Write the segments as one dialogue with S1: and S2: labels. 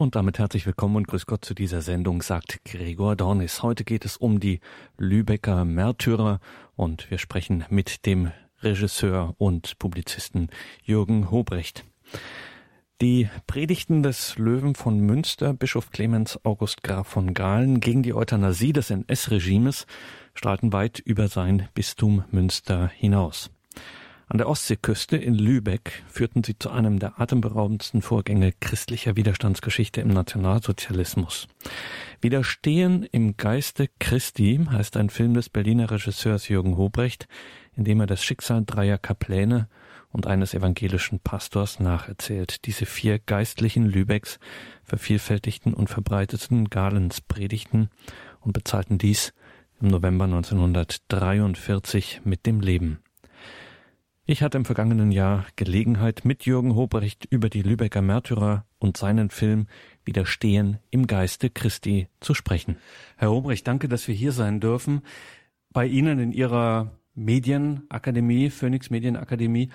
S1: Und damit herzlich willkommen und grüß Gott zu dieser Sendung, sagt Gregor Dornis. Heute geht es um die Lübecker Märtyrer und wir sprechen mit dem Regisseur und Publizisten Jürgen Hobrecht. Die Predigten des Löwen von Münster, Bischof Clemens August Graf von Galen gegen die Euthanasie des NS-Regimes strahlten weit über sein Bistum Münster hinaus. An der Ostseeküste in Lübeck führten sie zu einem der atemberaubendsten Vorgänge christlicher Widerstandsgeschichte im Nationalsozialismus. Widerstehen im Geiste Christi heißt ein Film des Berliner Regisseurs Jürgen Hobrecht, in dem er das Schicksal dreier Kapläne und eines evangelischen Pastors nacherzählt. Diese vier Geistlichen Lübecks vervielfältigten und verbreiteten Galens Predigten und bezahlten dies im November 1943 mit dem Leben. Ich hatte im vergangenen Jahr Gelegenheit, mit Jürgen Hobrecht über die Lübecker Märtyrer und seinen Film Widerstehen im Geiste Christi zu sprechen. Herr Hobrecht, danke, dass wir hier sein dürfen. Bei Ihnen in Ihrer Medienakademie, Phoenix Medienakademie.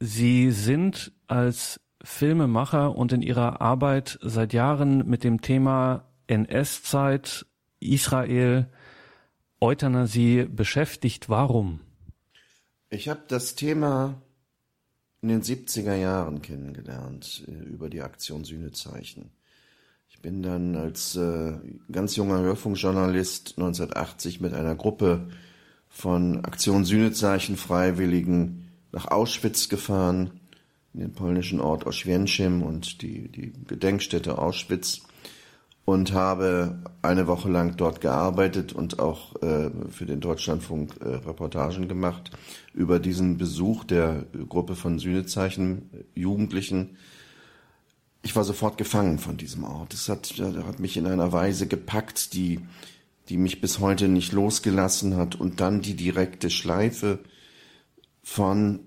S1: Sie sind als Filmemacher und in Ihrer Arbeit seit Jahren mit dem Thema NS-Zeit, Israel, Euthanasie beschäftigt. Warum?
S2: Ich habe das Thema in den 70er Jahren kennengelernt äh, über die Aktion Sühnezeichen. Ich bin dann als äh, ganz junger Hörfunkjournalist 1980 mit einer Gruppe von Aktion Sühnezeichen Freiwilligen nach Auschwitz gefahren, in den polnischen Ort Oświęcim und die, die Gedenkstätte Auschwitz und habe eine Woche lang dort gearbeitet und auch äh, für den Deutschlandfunk äh, Reportagen gemacht über diesen Besuch der Gruppe von Sühnezeichen Jugendlichen. Ich war sofort gefangen von diesem Ort. Es hat, hat mich in einer Weise gepackt, die, die mich bis heute nicht losgelassen hat. Und dann die direkte Schleife von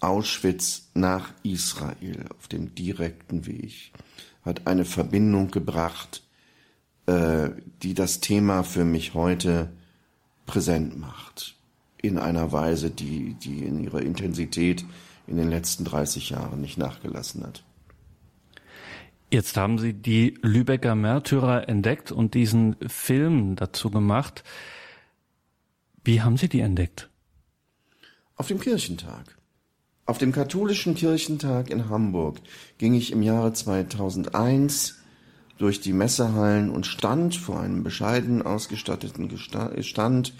S2: Auschwitz nach Israel auf dem direkten Weg hat eine Verbindung gebracht, äh, die das Thema für mich heute präsent macht. In einer Weise, die, die in ihrer Intensität in den letzten 30 Jahren nicht nachgelassen hat.
S1: Jetzt haben Sie die Lübecker Märtyrer entdeckt und diesen Film dazu gemacht. Wie haben Sie die entdeckt?
S2: Auf dem Kirchentag. Auf dem katholischen Kirchentag in Hamburg ging ich im Jahre 2001 durch die Messehallen und stand vor einem bescheiden ausgestatteten Stand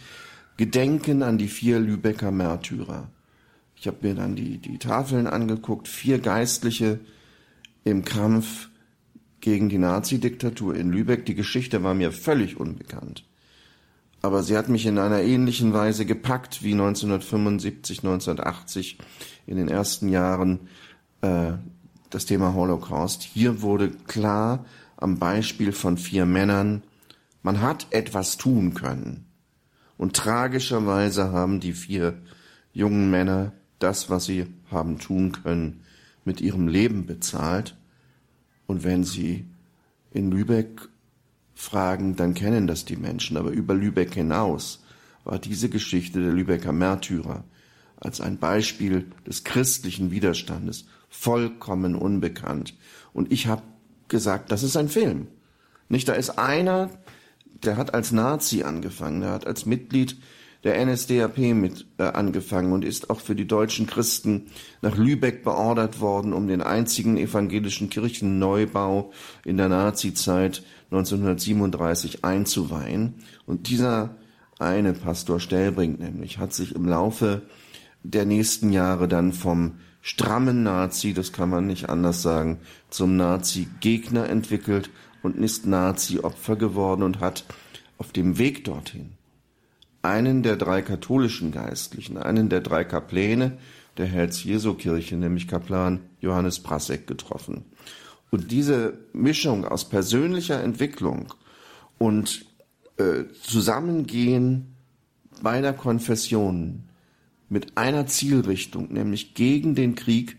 S2: Gedenken an die vier Lübecker Märtyrer. Ich habe mir dann die, die Tafeln angeguckt, vier Geistliche im Kampf gegen die Nazi-Diktatur in Lübeck. Die Geschichte war mir völlig unbekannt. Aber sie hat mich in einer ähnlichen Weise gepackt wie 1975, 1980 in den ersten Jahren äh, das Thema Holocaust. Hier wurde klar, am Beispiel von vier Männern, man hat etwas tun können. Und tragischerweise haben die vier jungen Männer das, was sie haben tun können, mit ihrem Leben bezahlt. Und wenn sie in Lübeck fragen, dann kennen das die Menschen. Aber über Lübeck hinaus war diese Geschichte der Lübecker Märtyrer als ein Beispiel des christlichen Widerstandes vollkommen unbekannt. Und ich habe gesagt, das ist ein Film. Nicht, da ist einer, der hat als Nazi angefangen, der hat als Mitglied der NSDAP mit äh, angefangen und ist auch für die deutschen Christen nach Lübeck beordert worden, um den einzigen evangelischen Kirchenneubau in der Nazizeit 1937 einzuweihen. Und dieser eine Pastor Stellbrink nämlich hat sich im Laufe der nächsten Jahre dann vom strammen Nazi, das kann man nicht anders sagen, zum Nazi-Gegner entwickelt und ist Nazi-Opfer geworden und hat auf dem Weg dorthin einen der drei katholischen Geistlichen, einen der drei Kapläne der Herz-Jesu-Kirche, nämlich Kaplan Johannes Prasek, getroffen. Und diese Mischung aus persönlicher Entwicklung und äh, Zusammengehen beider Konfessionen mit einer Zielrichtung, nämlich gegen den Krieg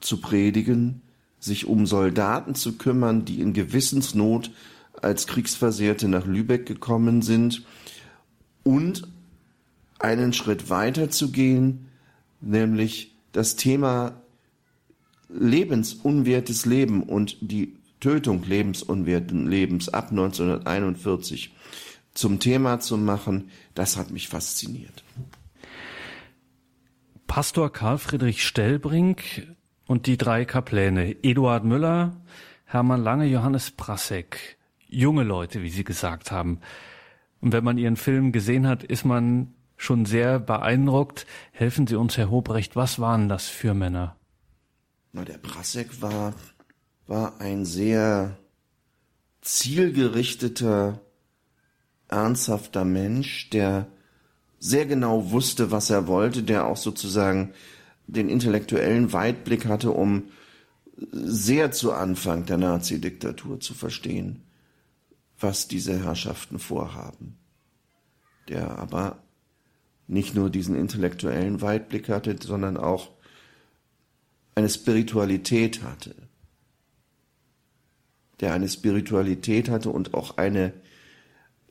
S2: zu predigen, sich um Soldaten zu kümmern, die in Gewissensnot als Kriegsversehrte nach Lübeck gekommen sind und einen Schritt weiter zu gehen, nämlich das Thema lebensunwertes Leben und die Tötung lebensunwerten Lebens ab 1941 zum Thema zu machen, das hat mich fasziniert.
S1: Pastor Karl Friedrich Stellbrink und die drei Kapläne, Eduard Müller, Hermann Lange, Johannes Prasek, junge Leute, wie Sie gesagt haben. Und wenn man Ihren Film gesehen hat, ist man schon sehr beeindruckt. Helfen Sie uns, Herr Hobrecht, was waren das für Männer?
S2: Na, der Prasek war, war ein sehr zielgerichteter, ernsthafter Mensch, der sehr genau wusste, was er wollte, der auch sozusagen den intellektuellen Weitblick hatte, um sehr zu Anfang der Nazi-Diktatur zu verstehen, was diese Herrschaften vorhaben. Der aber nicht nur diesen intellektuellen Weitblick hatte, sondern auch eine Spiritualität hatte. Der eine Spiritualität hatte und auch eine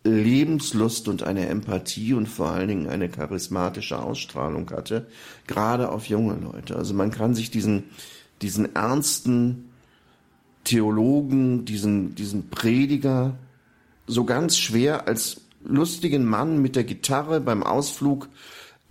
S2: Lebenslust und eine Empathie und vor allen Dingen eine charismatische Ausstrahlung hatte, gerade auf junge Leute. Also man kann sich diesen, diesen ernsten Theologen, diesen, diesen Prediger so ganz schwer als lustigen Mann mit der Gitarre beim Ausflug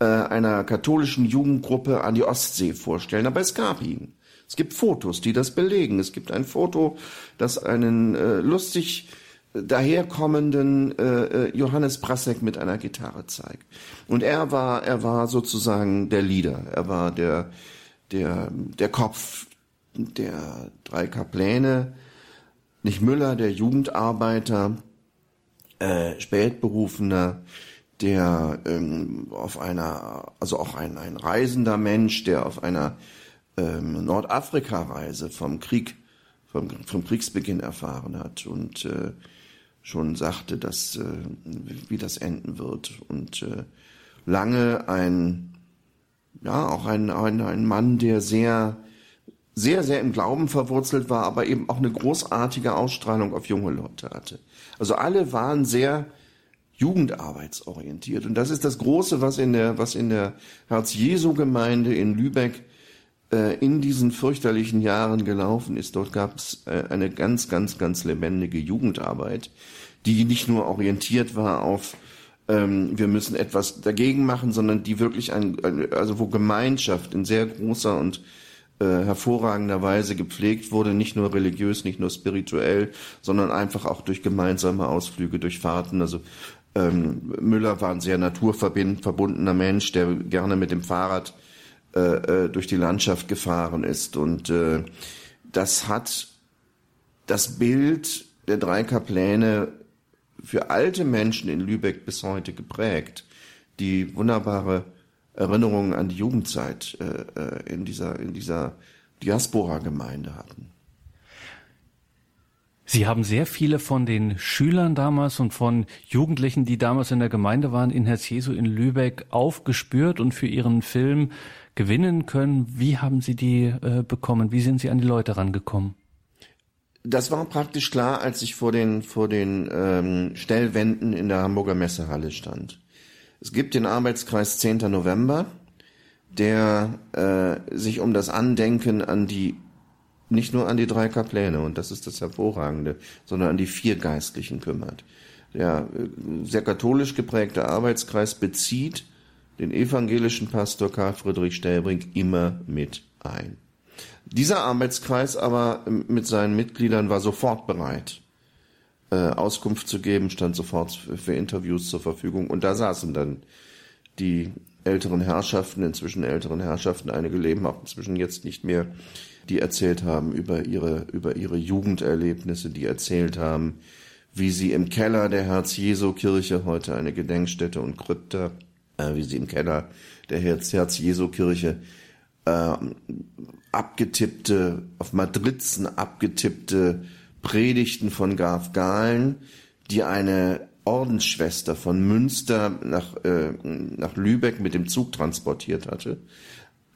S2: äh, einer katholischen Jugendgruppe an die Ostsee vorstellen. Aber es gab ihn. Es gibt Fotos, die das belegen. Es gibt ein Foto, das einen äh, lustig daherkommenden äh, äh, Johannes Brasek mit einer Gitarre zeigt. Und er war, er war sozusagen der Leader. Er war der, der, der Kopf der drei Kapläne. Nicht Müller, der Jugendarbeiter, äh, Spätberufener, der ähm, auf einer, also auch ein, ein reisender Mensch, der auf einer ähm, Nordafrika-Reise vom Krieg, vom, vom Kriegsbeginn erfahren hat und äh, schon sagte, dass äh, wie das enden wird und äh, lange ein ja auch ein, ein ein Mann, der sehr sehr sehr im Glauben verwurzelt war, aber eben auch eine großartige Ausstrahlung auf junge Leute hatte. Also alle waren sehr jugendarbeitsorientiert und das ist das große, was in der was in der Herz Jesu Gemeinde in Lübeck in diesen fürchterlichen Jahren gelaufen ist. Dort gab es äh, eine ganz, ganz, ganz lebendige Jugendarbeit, die nicht nur orientiert war auf ähm, wir müssen etwas dagegen machen, sondern die wirklich ein, also wo Gemeinschaft in sehr großer und äh, hervorragender Weise gepflegt wurde, nicht nur religiös, nicht nur spirituell, sondern einfach auch durch gemeinsame Ausflüge, durch Fahrten. Also ähm, Müller war ein sehr naturverbundener Mensch, der gerne mit dem Fahrrad äh, äh, durch die Landschaft gefahren ist. Und äh, das hat das Bild der drei Kapläne für alte Menschen in Lübeck bis heute geprägt, die wunderbare Erinnerungen an die Jugendzeit äh, äh in dieser, in dieser Diaspora-Gemeinde hatten.
S1: Sie haben sehr viele von den Schülern damals und von Jugendlichen, die damals in der Gemeinde waren, in Herz Jesu in Lübeck aufgespürt und für Ihren Film gewinnen können. Wie haben Sie die äh, bekommen? Wie sind Sie an die Leute rangekommen?
S2: Das war praktisch klar, als ich vor den, vor den ähm, Stellwänden in der Hamburger Messehalle stand. Es gibt den Arbeitskreis 10. November, der äh, sich um das Andenken an die, nicht nur an die drei Kapläne, und das ist das Hervorragende, sondern an die vier Geistlichen kümmert. Der äh, sehr katholisch geprägte Arbeitskreis bezieht den evangelischen Pastor Karl Friedrich Stellbrink immer mit ein. Dieser Arbeitskreis aber ähm, mit seinen Mitgliedern war sofort bereit, äh, Auskunft zu geben, stand sofort für Interviews zur Verfügung und da saßen dann die älteren Herrschaften, inzwischen älteren Herrschaften, einige leben auch inzwischen jetzt nicht mehr, die erzählt haben über ihre, über ihre Jugenderlebnisse, die erzählt haben, wie sie im Keller der Herz-Jesu-Kirche, heute eine Gedenkstätte und Krypta, äh, wie sie im Keller der Herz-Jesu-Kirche äh, abgetippte, auf Madrizen abgetippte Predigten von Garf Gahlen, die eine Ordensschwester von Münster nach, äh, nach Lübeck mit dem Zug transportiert hatte,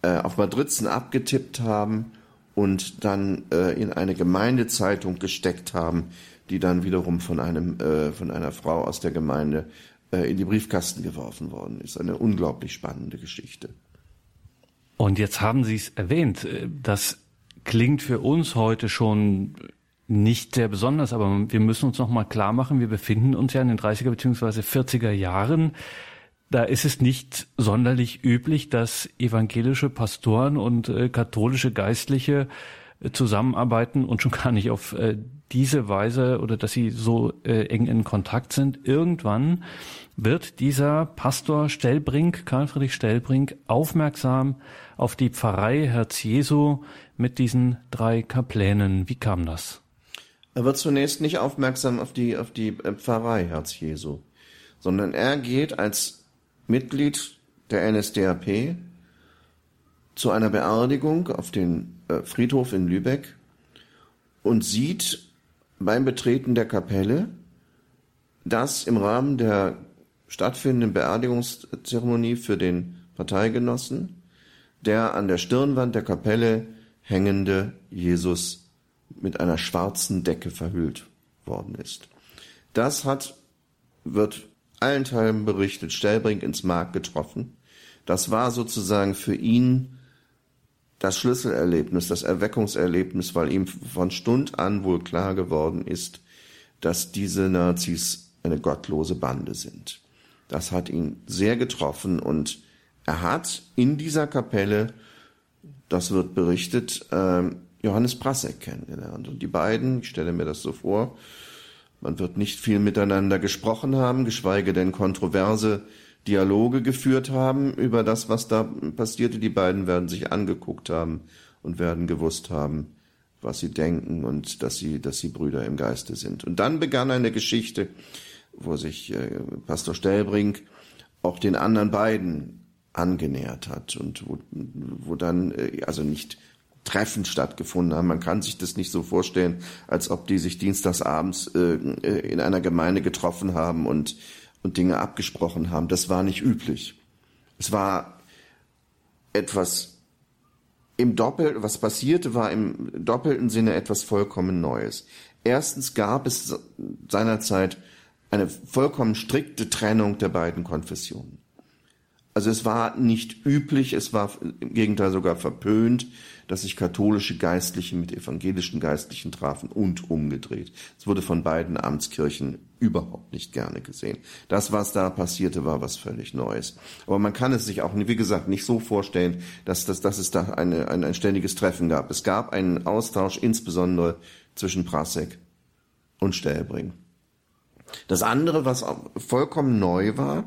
S2: äh, auf Madrizen abgetippt haben und dann äh, in eine Gemeindezeitung gesteckt haben, die dann wiederum von einem äh, von einer Frau aus der Gemeinde in die Briefkasten geworfen worden ist. Eine unglaublich spannende Geschichte.
S1: Und jetzt haben Sie es erwähnt, äh, das klingt für uns heute schon nicht sehr besonders, aber wir müssen uns noch mal klar machen, wir befinden uns ja in den 30er bzw. 40er Jahren. Da ist es nicht sonderlich üblich, dass evangelische Pastoren und äh, katholische Geistliche äh, zusammenarbeiten und schon gar nicht auf äh, diese Weise oder dass sie so äh, eng in Kontakt sind. Irgendwann wird dieser Pastor Stellbrink, Karl Friedrich Stellbrink, aufmerksam auf die Pfarrei Herz Jesu mit diesen drei Kaplänen. Wie kam das?
S2: Er wird zunächst nicht aufmerksam auf die, auf die äh, Pfarrei Herz Jesu, sondern er geht als Mitglied der NSDAP zu einer Beerdigung auf den äh, Friedhof in Lübeck und sieht beim Betreten der Kapelle, dass im Rahmen der stattfindenden Beerdigungszeremonie für den Parteigenossen der an der Stirnwand der Kapelle hängende Jesus mit einer schwarzen Decke verhüllt worden ist. Das hat, wird allenthalben berichtet, Stellbrink ins Mark getroffen. Das war sozusagen für ihn das Schlüsselerlebnis, das Erweckungserlebnis, weil ihm von Stund an wohl klar geworden ist, dass diese Nazis eine gottlose Bande sind. Das hat ihn sehr getroffen und er hat in dieser Kapelle, das wird berichtet, ähm, Johannes Prasek kennengelernt. Und die beiden, ich stelle mir das so vor, man wird nicht viel miteinander gesprochen haben, geschweige denn kontroverse Dialoge geführt haben über das, was da passierte. Die beiden werden sich angeguckt haben und werden gewusst haben, was sie denken und dass sie, dass sie Brüder im Geiste sind. Und dann begann eine Geschichte, wo sich äh, Pastor Stellbrink auch den anderen beiden angenähert hat und wo, wo dann, äh, also nicht Treffen stattgefunden haben. Man kann sich das nicht so vorstellen, als ob die sich dienstagsabends äh, äh, in einer Gemeinde getroffen haben und, und Dinge abgesprochen haben. Das war nicht üblich. Es war etwas im Doppel, was passierte, war im doppelten Sinne etwas vollkommen Neues. Erstens gab es seinerzeit eine vollkommen strikte Trennung der beiden Konfessionen. Also es war nicht üblich, es war im Gegenteil sogar verpönt, dass sich katholische Geistliche mit evangelischen Geistlichen trafen und umgedreht. Es wurde von beiden Amtskirchen überhaupt nicht gerne gesehen. Das, was da passierte, war was völlig Neues. Aber man kann es sich auch, wie gesagt, nicht so vorstellen, dass, dass, dass es da eine, ein, ein ständiges Treffen gab. Es gab einen Austausch insbesondere zwischen Prasek und Stellbring. Das andere, was vollkommen neu war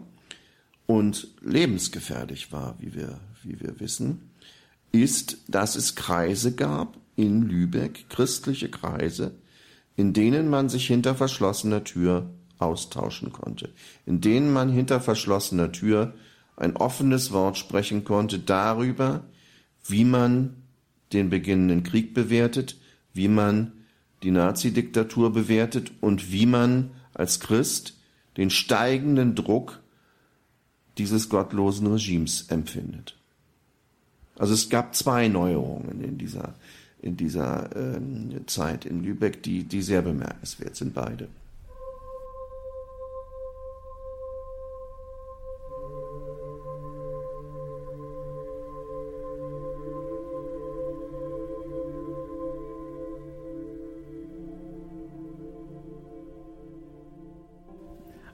S2: und lebensgefährlich war, wie wir, wie wir wissen, ist, dass es Kreise gab in Lübeck, christliche Kreise, in denen man sich hinter verschlossener Tür austauschen konnte, in denen man hinter verschlossener Tür ein offenes Wort sprechen konnte darüber, wie man den beginnenden Krieg bewertet, wie man die Nazi-Diktatur bewertet und wie man als Christ den steigenden Druck dieses gottlosen Regimes empfindet. Also es gab zwei Neuerungen in dieser, in dieser ähm, Zeit in Lübeck, die, die sehr bemerkenswert sind, beide.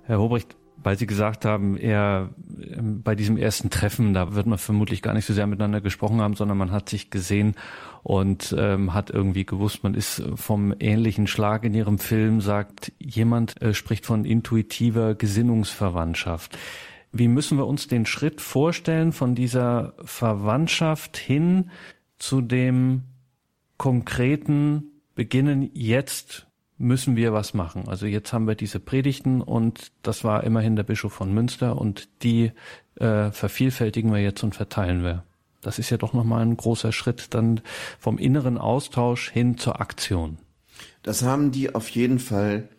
S1: Herr Hobrecht, weil Sie gesagt haben, er ähm, bei diesem ersten Treffen, da wird man vermutlich gar nicht so sehr miteinander gesprochen haben, sondern man hat sich gesehen und ähm, hat irgendwie gewusst, man ist vom ähnlichen Schlag in Ihrem Film, sagt jemand, äh, spricht von intuitiver Gesinnungsverwandtschaft. Wie müssen wir uns den Schritt vorstellen von dieser Verwandtschaft hin zu dem konkreten Beginnen jetzt müssen wir was machen. Also jetzt haben wir diese Predigten und das war immerhin der Bischof von Münster und die äh, vervielfältigen wir jetzt und verteilen wir. Das ist ja doch nochmal ein großer Schritt dann vom inneren Austausch hin zur Aktion.
S2: Das haben die auf jeden Fall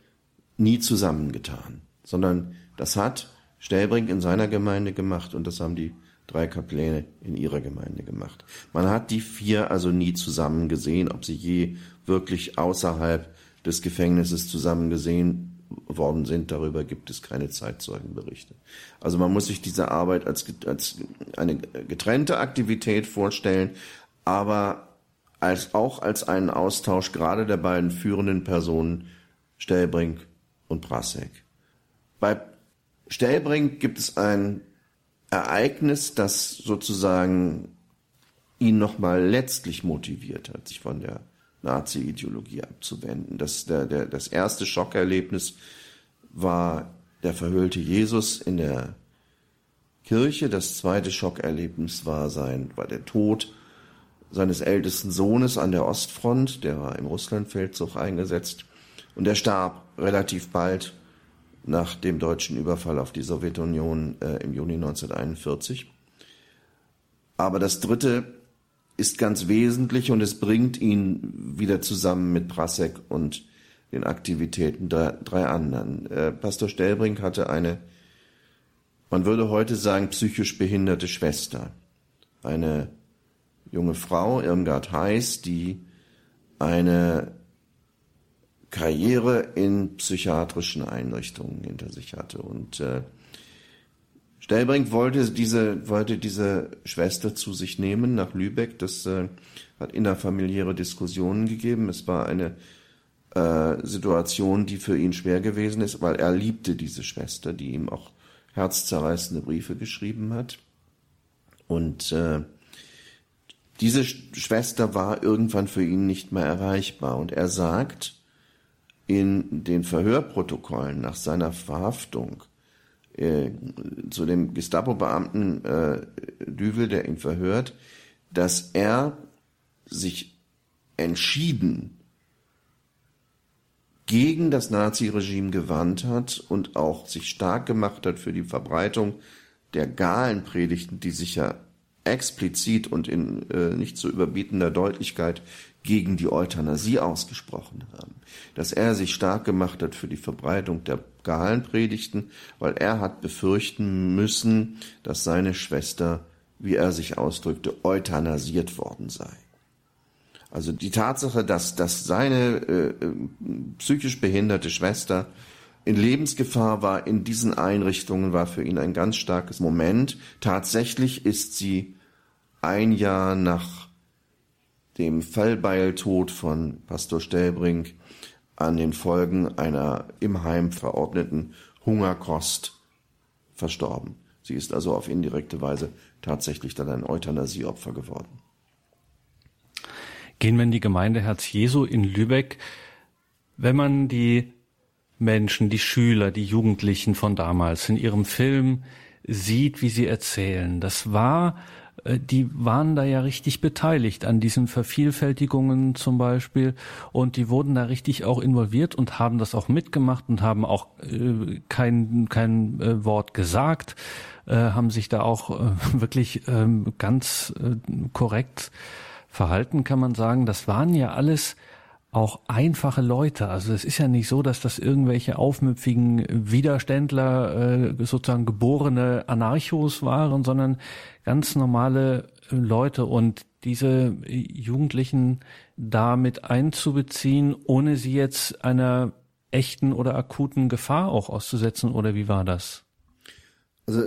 S2: nie zusammengetan, sondern das hat Stellbrink in seiner Gemeinde gemacht und das haben die drei Kapläne in ihrer Gemeinde gemacht. Man hat die vier also nie zusammen gesehen, ob sie je wirklich außerhalb des Gefängnisses zusammen gesehen worden sind. Darüber gibt es keine Zeitzeugenberichte. Also man muss sich diese Arbeit als, als eine getrennte Aktivität vorstellen, aber als auch als einen Austausch gerade der beiden führenden Personen Stellbrink und Brasek. Bei Stellbrink gibt es ein Ereignis, das sozusagen ihn nochmal letztlich motiviert hat, sich von der Nazi-Ideologie abzuwenden. Das, der, der, das erste Schockerlebnis war der verhüllte Jesus in der Kirche. Das zweite Schockerlebnis war sein, war der Tod seines ältesten Sohnes an der Ostfront. Der war im Russlandfeldzug eingesetzt und er starb relativ bald nach dem deutschen Überfall auf die Sowjetunion äh, im Juni 1941. Aber das dritte ist ganz wesentlich und es bringt ihn wieder zusammen mit Prasek und den Aktivitäten der drei anderen. Äh, Pastor Stellbrink hatte eine, man würde heute sagen, psychisch behinderte Schwester. Eine junge Frau, Irmgard Heiß, die eine Karriere in psychiatrischen Einrichtungen hinter sich hatte. Und äh, Stellbrink wollte diese, wollte diese Schwester zu sich nehmen nach Lübeck. Das äh, hat innerfamiliäre Diskussionen gegeben. Es war eine äh, Situation, die für ihn schwer gewesen ist, weil er liebte diese Schwester, die ihm auch herzzerreißende Briefe geschrieben hat. Und äh, diese Schwester war irgendwann für ihn nicht mehr erreichbar. Und er sagt, in den Verhörprotokollen nach seiner Verhaftung äh, zu dem Gestapo-Beamten äh, Düvel, der ihn verhört, dass er sich entschieden gegen das Naziregime gewandt hat und auch sich stark gemacht hat für die Verbreitung der Galenpredigten, die sich ja explizit und in äh, nicht zu überbietender Deutlichkeit gegen die Euthanasie ausgesprochen haben. Dass er sich stark gemacht hat für die Verbreitung der Galenpredigten, weil er hat befürchten müssen, dass seine Schwester, wie er sich ausdrückte, euthanasiert worden sei. Also die Tatsache, dass, dass seine äh, psychisch behinderte Schwester in Lebensgefahr war in diesen Einrichtungen, war für ihn ein ganz starkes Moment. Tatsächlich ist sie ein Jahr nach dem Fallbeiltod von Pastor Stellbrink an den Folgen einer im Heim verordneten Hungerkost verstorben. Sie ist also auf indirekte Weise tatsächlich dann ein Euthanasieopfer geworden.
S1: Gehen wir in die Gemeinde Herz Jesu in Lübeck. Wenn man die Menschen, die Schüler, die Jugendlichen von damals in ihrem Film sieht, wie sie erzählen, das war die waren da ja richtig beteiligt an diesen Vervielfältigungen zum Beispiel und die wurden da richtig auch involviert und haben das auch mitgemacht und haben auch äh, kein, kein äh, Wort gesagt, äh, haben sich da auch äh, wirklich ähm, ganz äh, korrekt verhalten, kann man sagen. Das waren ja alles auch einfache Leute. Also es ist ja nicht so, dass das irgendwelche aufmüpfigen Widerständler, äh, sozusagen geborene Anarchos waren, sondern ganz normale äh, Leute und diese Jugendlichen damit einzubeziehen, ohne sie jetzt einer echten oder akuten Gefahr auch auszusetzen, oder wie war das?
S2: Also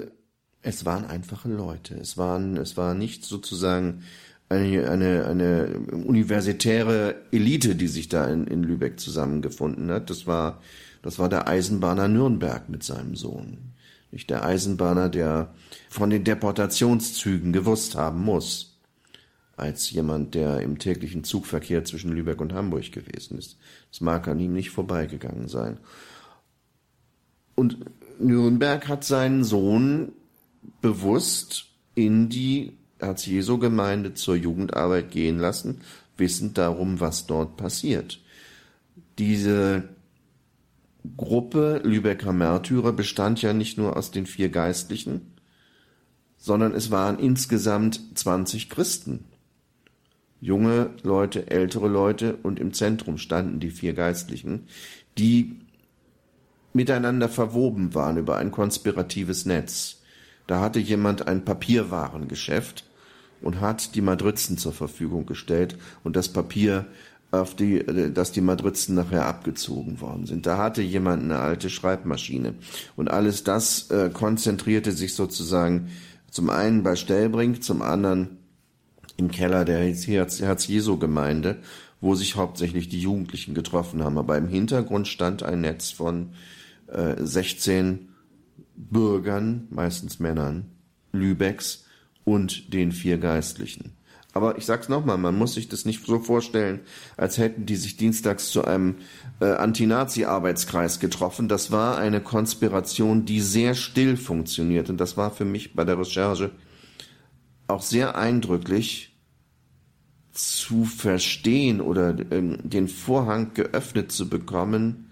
S2: es waren einfache Leute. Es waren, es war nicht sozusagen eine, eine, eine universitäre Elite, die sich da in, in Lübeck zusammengefunden hat. Das war, das war der Eisenbahner Nürnberg mit seinem Sohn. Nicht der Eisenbahner, der von den Deportationszügen gewusst haben muss, als jemand, der im täglichen Zugverkehr zwischen Lübeck und Hamburg gewesen ist. Das mag an ihm nicht vorbeigegangen sein. Und Nürnberg hat seinen Sohn bewusst in die Herz-Jesu-Gemeinde zur Jugendarbeit gehen lassen, wissend darum, was dort passiert. Diese Gruppe Lübecker Märtyrer bestand ja nicht nur aus den vier Geistlichen, sondern es waren insgesamt 20 Christen. Junge Leute, ältere Leute und im Zentrum standen die vier Geistlichen, die miteinander verwoben waren über ein konspiratives Netz. Da hatte jemand ein Papierwarengeschäft und hat die Madrizen zur Verfügung gestellt und das Papier, auf die, äh, dass die Madrizen nachher abgezogen worden sind. Da hatte jemand eine alte Schreibmaschine und alles das äh, konzentrierte sich sozusagen zum einen bei Stellbrink, zum anderen im Keller der Herz-Jesu-Gemeinde, wo sich hauptsächlich die Jugendlichen getroffen haben. Aber im Hintergrund stand ein Netz von äh, 16 Bürgern, meistens Männern, Lübecks und den vier Geistlichen. Aber ich sag's nochmal, man muss sich das nicht so vorstellen, als hätten die sich dienstags zu einem äh, Anti-Nazi-Arbeitskreis getroffen. Das war eine Konspiration, die sehr still funktioniert. Und das war für mich bei der Recherche auch sehr eindrücklich zu verstehen oder ähm, den Vorhang geöffnet zu bekommen,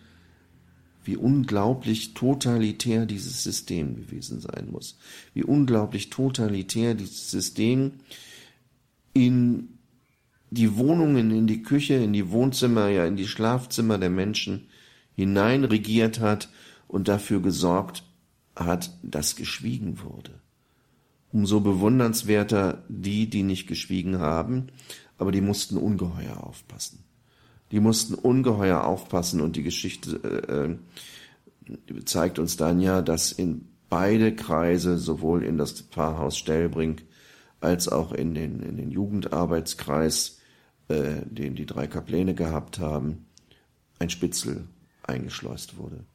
S2: wie unglaublich totalitär dieses System gewesen sein muss. Wie unglaublich totalitär dieses System in die Wohnungen, in die Küche, in die Wohnzimmer, ja in die Schlafzimmer der Menschen hinein regiert hat und dafür gesorgt hat, dass geschwiegen wurde. Umso bewundernswerter die, die nicht geschwiegen haben, aber die mussten ungeheuer aufpassen. Die mussten ungeheuer aufpassen und die Geschichte äh, zeigt uns dann ja, dass in beide Kreise, sowohl in das Pfarrhaus Stellbrink als auch in den, in den Jugendarbeitskreis, äh, den die drei Kapläne gehabt haben, ein Spitzel eingeschleust wurde.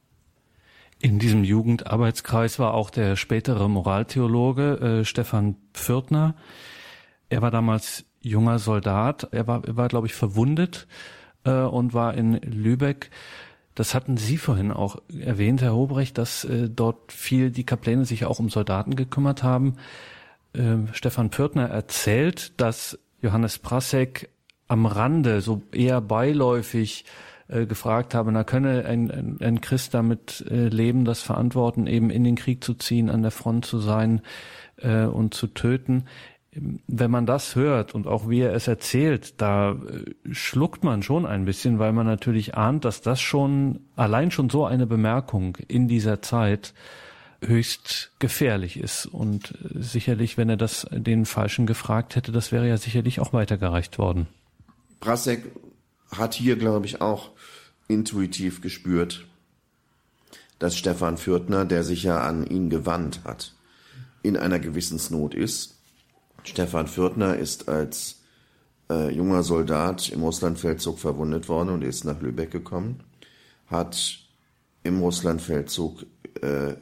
S1: In diesem Jugendarbeitskreis war auch der spätere Moraltheologe äh, Stefan Pförtner. Er war damals junger Soldat. Er war, er war glaube ich, verwundet äh, und war in Lübeck. Das hatten Sie vorhin auch erwähnt, Herr Hobrecht, dass äh, dort viel die Kapläne sich auch um Soldaten gekümmert haben äh, Stefan Pürtner erzählt, dass Johannes Prasek am Rande, so eher beiläufig äh, gefragt habe, na könne ein, ein, ein Christ damit äh, leben, das verantworten, eben in den Krieg zu ziehen, an der Front zu sein äh, und zu töten. Wenn man das hört und auch wie er es erzählt, da äh, schluckt man schon ein bisschen, weil man natürlich ahnt, dass das schon allein schon so eine Bemerkung in dieser Zeit höchst gefährlich ist. Und sicherlich, wenn er das den Falschen gefragt hätte, das wäre ja sicherlich auch weitergereicht worden.
S2: Brasek hat hier, glaube ich, auch intuitiv gespürt, dass Stefan Fürtner, der sich ja an ihn gewandt hat, in einer Gewissensnot ist. Stefan Fürtner ist als äh, junger Soldat im Russlandfeldzug verwundet worden und ist nach Lübeck gekommen, hat im Russlandfeldzug äh,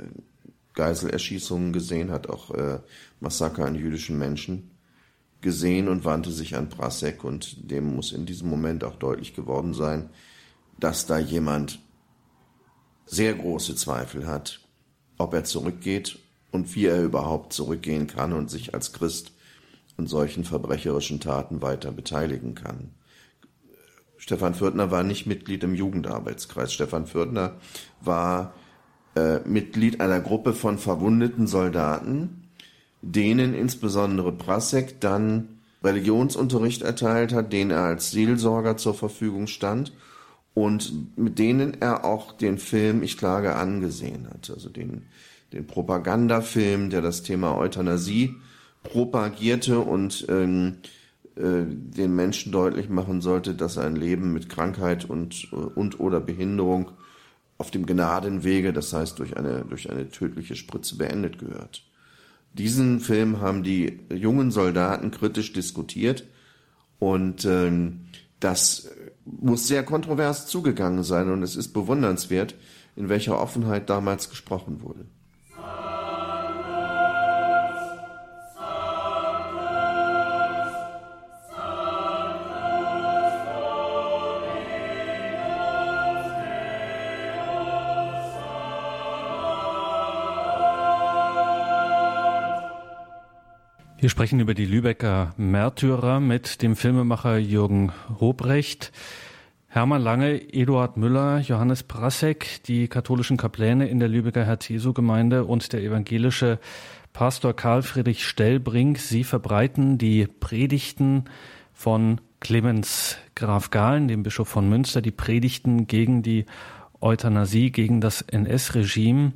S2: Geiselerschießungen gesehen, hat auch äh, Massaker an jüdischen Menschen gesehen und wandte sich an Prasek und dem muss in diesem Moment auch deutlich geworden sein, dass da jemand sehr große Zweifel hat, ob er zurückgeht und wie er überhaupt zurückgehen kann und sich als Christ an solchen verbrecherischen Taten weiter beteiligen kann. Stefan Fürtner war nicht Mitglied im Jugendarbeitskreis. Stefan Fürtner war äh, Mitglied einer Gruppe von verwundeten Soldaten, denen insbesondere Prasek dann Religionsunterricht erteilt hat, den er als Seelsorger zur Verfügung stand und mit denen er auch den Film Ich klage angesehen hat, also den, den Propagandafilm, der das Thema Euthanasie propagierte und ähm, äh, den Menschen deutlich machen sollte, dass ein Leben mit Krankheit und, und oder Behinderung auf dem Gnadenwege, das heißt durch eine, durch eine tödliche Spritze beendet gehört. Diesen Film haben die jungen Soldaten kritisch diskutiert und ähm, das muss sehr kontrovers zugegangen sein und es ist bewundernswert, in welcher Offenheit damals gesprochen wurde.
S1: Wir sprechen über die Lübecker Märtyrer mit dem Filmemacher Jürgen Hobrecht. Hermann Lange, Eduard Müller, Johannes Prasek, die katholischen Kapläne in der Lübecker Herz-Jesu-Gemeinde und der evangelische Pastor Karl Friedrich Stellbrink. Sie verbreiten die Predigten von Clemens Graf Gahlen, dem Bischof von Münster, die Predigten gegen die Euthanasie, gegen das NS-Regime.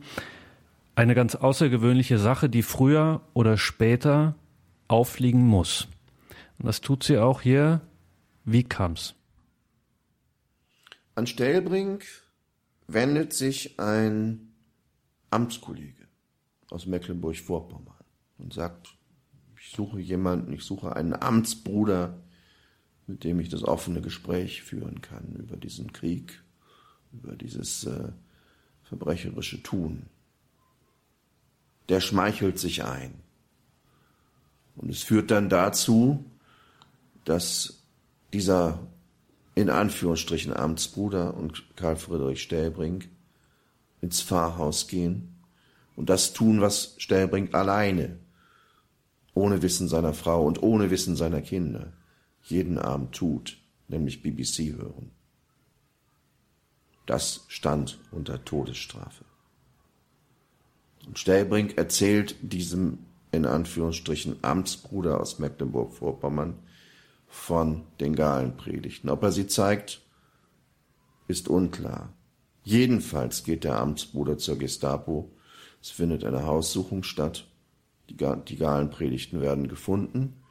S1: Eine ganz außergewöhnliche Sache, die früher oder später auffliegen muss. Und das tut sie auch hier. Wie kam's?
S2: An Stellbrink wendet sich ein Amtskollege aus Mecklenburg-Vorpommern und sagt, Ich suche jemanden, ich suche einen Amtsbruder, mit dem ich das offene Gespräch führen kann über diesen Krieg, über dieses äh, verbrecherische Tun. Der schmeichelt sich ein. Und es führt dann dazu, dass dieser in Anführungsstrichen Amtsbruder und Karl Friedrich Stellbrink ins Pfarrhaus gehen und das tun, was Stellbrink alleine, ohne Wissen seiner Frau und ohne Wissen seiner Kinder, jeden Abend tut, nämlich BBC hören. Das stand unter Todesstrafe. Und Stellbrink erzählt diesem in Anführungsstrichen Amtsbruder aus Mecklenburg-Vorpommern von den Galenpredigten. Ob er sie zeigt, ist unklar. Jedenfalls geht der Amtsbruder zur Gestapo. Es findet eine Haussuchung statt. Die, die Galenpredigten werden gefunden.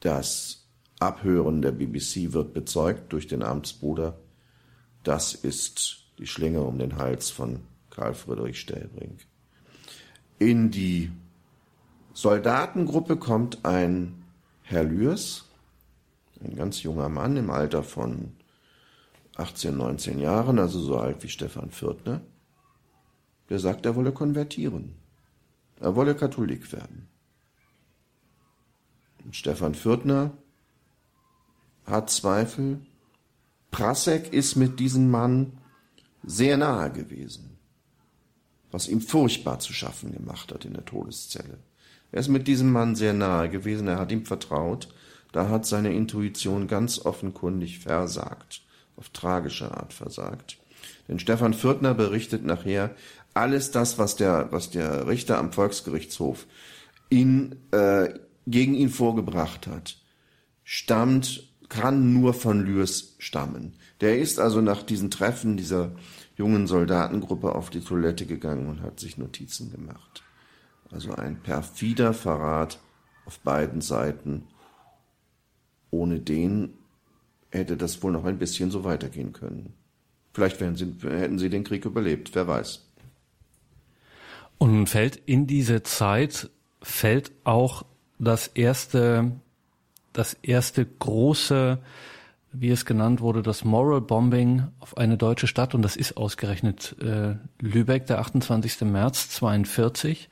S2: Das Abhören der BBC wird bezeugt durch den Amtsbruder. Das ist die Schlinge um den Hals von Karl Friedrich Stellbrink. In die Soldatengruppe kommt ein Herr Lührs, ein ganz junger Mann im Alter von 18, 19 Jahren, also so alt wie Stefan Fürtner, der sagt, er wolle konvertieren. Er wolle Katholik werden. Und Stefan Fürtner hat Zweifel. Prasek ist mit diesem Mann sehr nahe gewesen, was ihm furchtbar zu schaffen gemacht hat in der Todeszelle. Er ist mit diesem Mann sehr nahe gewesen, er hat ihm vertraut, da hat seine Intuition ganz offenkundig versagt, auf tragische Art versagt. Denn Stefan Fürtner berichtet nachher, alles das, was der, was der Richter am Volksgerichtshof ihn, äh, gegen ihn vorgebracht hat, stammt, kann nur von Lürs stammen. Der ist also nach diesen Treffen dieser jungen Soldatengruppe auf die Toilette gegangen und hat sich Notizen gemacht. Also ein perfider Verrat auf beiden Seiten. Ohne den hätte das wohl noch ein bisschen so weitergehen können. Vielleicht sie, hätten sie den Krieg überlebt, wer weiß.
S1: Und fällt in diese Zeit, fällt auch das erste, das erste große, wie es genannt wurde, das Moral Bombing auf eine deutsche Stadt. Und das ist ausgerechnet äh, Lübeck, der 28. März 42.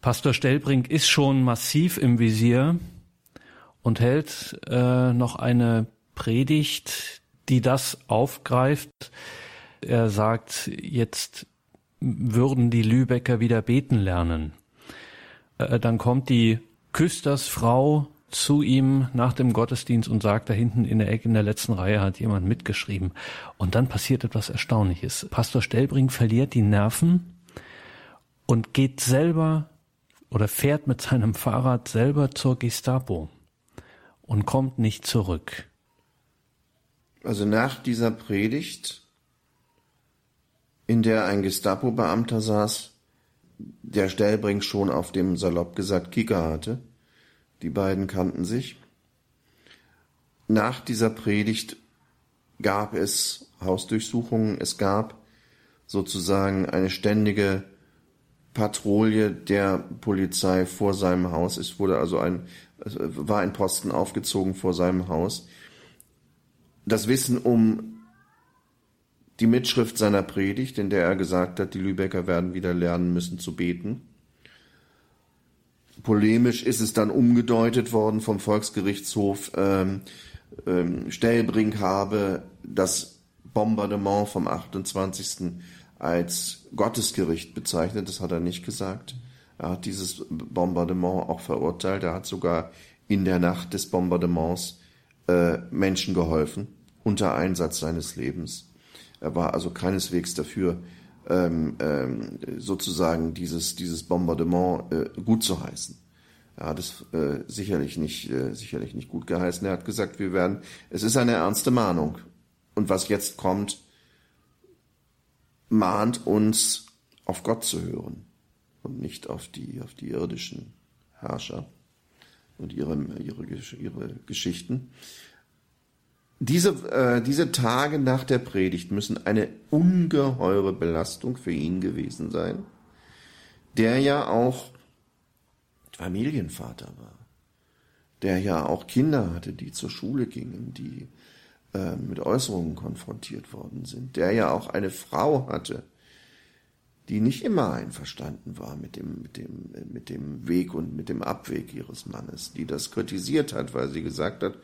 S1: Pastor Stellbrink ist schon massiv im Visier und hält äh, noch eine Predigt, die das aufgreift. Er sagt, jetzt würden die Lübecker wieder beten lernen. Äh, dann kommt die Küstersfrau zu ihm nach dem Gottesdienst und sagt, da hinten in der Ecke in der letzten Reihe hat jemand mitgeschrieben. Und dann passiert etwas Erstaunliches. Pastor Stellbrink verliert die Nerven und geht selber oder fährt mit seinem Fahrrad selber zur Gestapo und kommt nicht zurück.
S2: Also nach dieser Predigt, in der ein Gestapo-Beamter saß, der Stellbrink schon auf dem salopp gesagt Kicker hatte, die beiden kannten sich. Nach dieser Predigt gab es Hausdurchsuchungen, es gab sozusagen eine ständige Patrouille der Polizei vor seinem Haus. Es wurde also ein, war ein Posten aufgezogen vor seinem Haus. Das Wissen um die Mitschrift seiner Predigt, in der er gesagt hat, die Lübecker werden wieder lernen müssen zu beten. Polemisch ist es dann umgedeutet worden vom Volksgerichtshof. Ähm, ähm, Stellbrink habe das Bombardement vom 28 als Gottesgericht bezeichnet. Das hat er nicht gesagt. Er hat dieses Bombardement auch verurteilt. Er hat sogar in der Nacht des Bombardements äh, Menschen geholfen, unter Einsatz seines Lebens. Er war also keineswegs dafür, ähm, ähm, sozusagen dieses, dieses Bombardement äh, gut zu heißen. Er hat es äh, sicherlich nicht, äh, sicherlich nicht gut geheißen. Er hat gesagt, wir werden, es ist eine ernste Mahnung. Und was jetzt kommt, mahnt uns, auf Gott zu hören und nicht auf die, auf die irdischen Herrscher und ihre, ihre, ihre Geschichten. Diese, äh, diese Tage nach der Predigt müssen eine ungeheure Belastung für ihn gewesen sein, der ja auch Familienvater war, der ja auch Kinder hatte, die zur Schule gingen, die äh, mit Äußerungen konfrontiert worden sind, der ja auch eine Frau hatte, die nicht immer einverstanden war mit dem, mit dem, mit dem Weg und mit dem Abweg ihres Mannes, die das kritisiert hat, weil sie gesagt hat,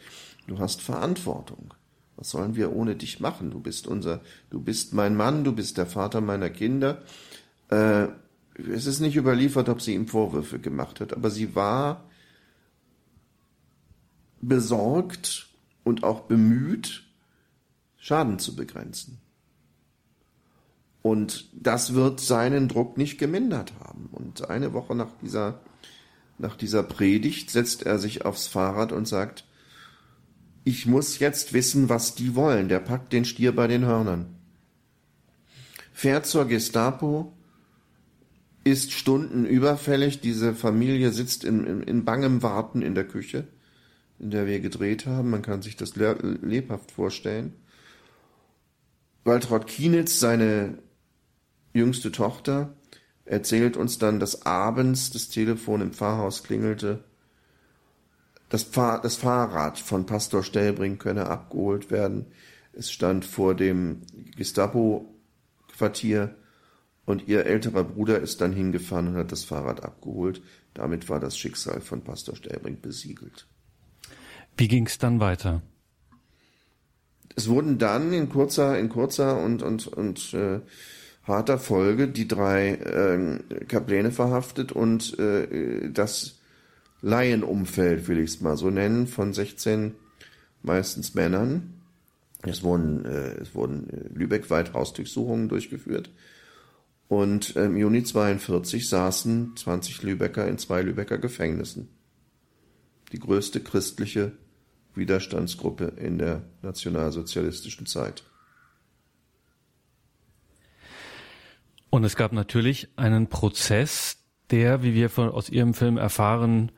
S2: du hast Verantwortung. Was sollen wir ohne dich machen? Du bist unser, du bist mein Mann, du bist der Vater meiner Kinder. Äh, es ist nicht überliefert, ob sie ihm Vorwürfe gemacht hat, aber sie war besorgt und auch bemüht, Schaden zu begrenzen. Und das wird seinen Druck nicht gemindert haben. Und eine Woche nach dieser, nach dieser Predigt setzt er sich aufs Fahrrad und sagt, ich muss jetzt wissen, was die wollen. Der packt den Stier bei den Hörnern. Fährt zur Gestapo, ist Stunden überfällig. Diese Familie sitzt in, in, in bangem Warten in der Küche, in der wir gedreht haben. Man kann sich das lebhaft vorstellen. Waltraud Kienitz, seine jüngste Tochter, erzählt uns dann, dass abends das Telefon im Pfarrhaus klingelte. Das, Fahr das Fahrrad von Pastor Stellbring könne abgeholt werden. Es stand vor dem Gestapo-Quartier und ihr älterer Bruder ist dann hingefahren und hat das Fahrrad abgeholt. Damit war das Schicksal von Pastor Stellbring besiegelt.
S1: Wie ging es dann weiter?
S2: Es wurden dann in kurzer, in kurzer und, und, und äh, harter Folge die drei äh, Kapläne verhaftet und äh, das Laienumfeld, will ich es mal so nennen, von 16 meistens Männern. Es wurden, äh, es wurden äh, lübeckweit Hausdurchsuchungen durchgeführt. Und im Juni 42 saßen 20 Lübecker in zwei Lübecker Gefängnissen. Die größte christliche Widerstandsgruppe in der nationalsozialistischen Zeit.
S1: Und es gab natürlich einen Prozess, der, wie wir von, aus Ihrem Film erfahren,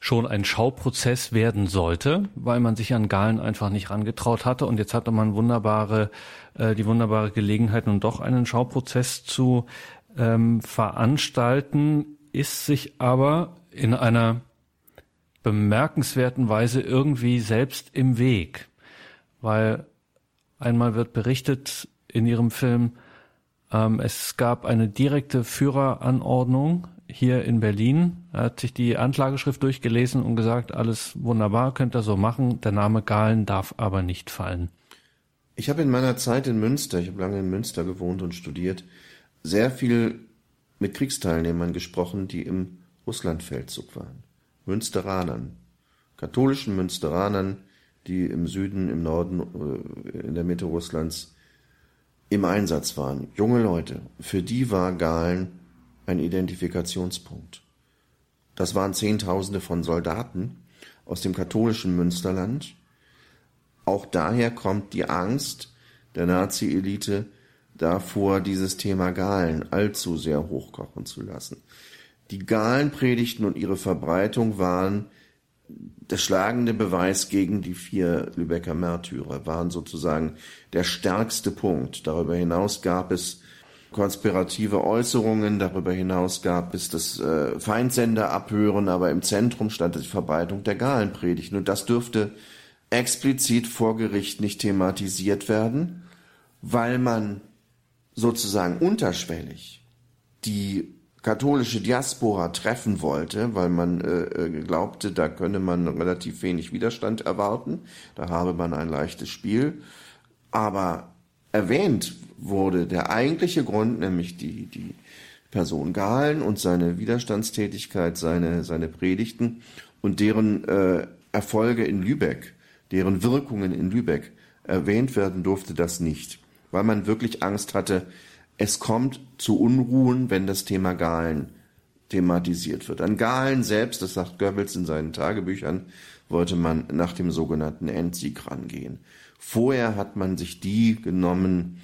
S1: schon ein Schauprozess werden sollte, weil man sich an Galen einfach nicht rangetraut hatte. Und jetzt hatte man wunderbare, äh, die wunderbare Gelegenheit, nun doch einen Schauprozess zu ähm, veranstalten, ist sich aber in einer bemerkenswerten Weise irgendwie selbst im Weg. Weil einmal wird berichtet in Ihrem Film, ähm, es gab eine direkte Führeranordnung hier in Berlin. Er hat sich die Anklageschrift durchgelesen und gesagt, alles wunderbar, könnt ihr so machen. Der Name Galen darf aber nicht fallen.
S2: Ich habe in meiner Zeit in Münster, ich habe lange in Münster gewohnt und studiert, sehr viel mit Kriegsteilnehmern gesprochen, die im Russlandfeldzug waren. Münsteranern, katholischen Münsteranern, die im Süden, im Norden, äh, in der Mitte Russlands im Einsatz waren, junge Leute, für die war Galen ein Identifikationspunkt. Das waren Zehntausende von Soldaten aus dem katholischen Münsterland. Auch daher kommt die Angst der Nazi-Elite davor, dieses Thema Galen allzu sehr hochkochen zu lassen. Die Galenpredigten und ihre Verbreitung waren der schlagende Beweis gegen die vier Lübecker Märtyrer waren sozusagen der stärkste Punkt. Darüber hinaus gab es konspirative Äußerungen, darüber hinaus gab es das äh, Feindsenderabhören, aber im Zentrum stand die Verbreitung der Galenpredigten und das dürfte explizit vor Gericht nicht thematisiert werden, weil man sozusagen unterschwellig die katholische Diaspora treffen wollte, weil man äh, äh, glaubte, da könne man relativ wenig Widerstand erwarten, da habe man ein leichtes Spiel. Aber erwähnt wurde der eigentliche Grund, nämlich die, die Person Galen und seine Widerstandstätigkeit, seine, seine Predigten und deren äh, Erfolge in Lübeck, deren Wirkungen in Lübeck erwähnt werden durfte das nicht, weil man wirklich Angst hatte, es kommt zu Unruhen, wenn das Thema Galen thematisiert wird. An Galen selbst, das sagt Goebbels in seinen Tagebüchern, wollte man nach dem sogenannten Endsieg rangehen. Vorher hat man sich die genommen,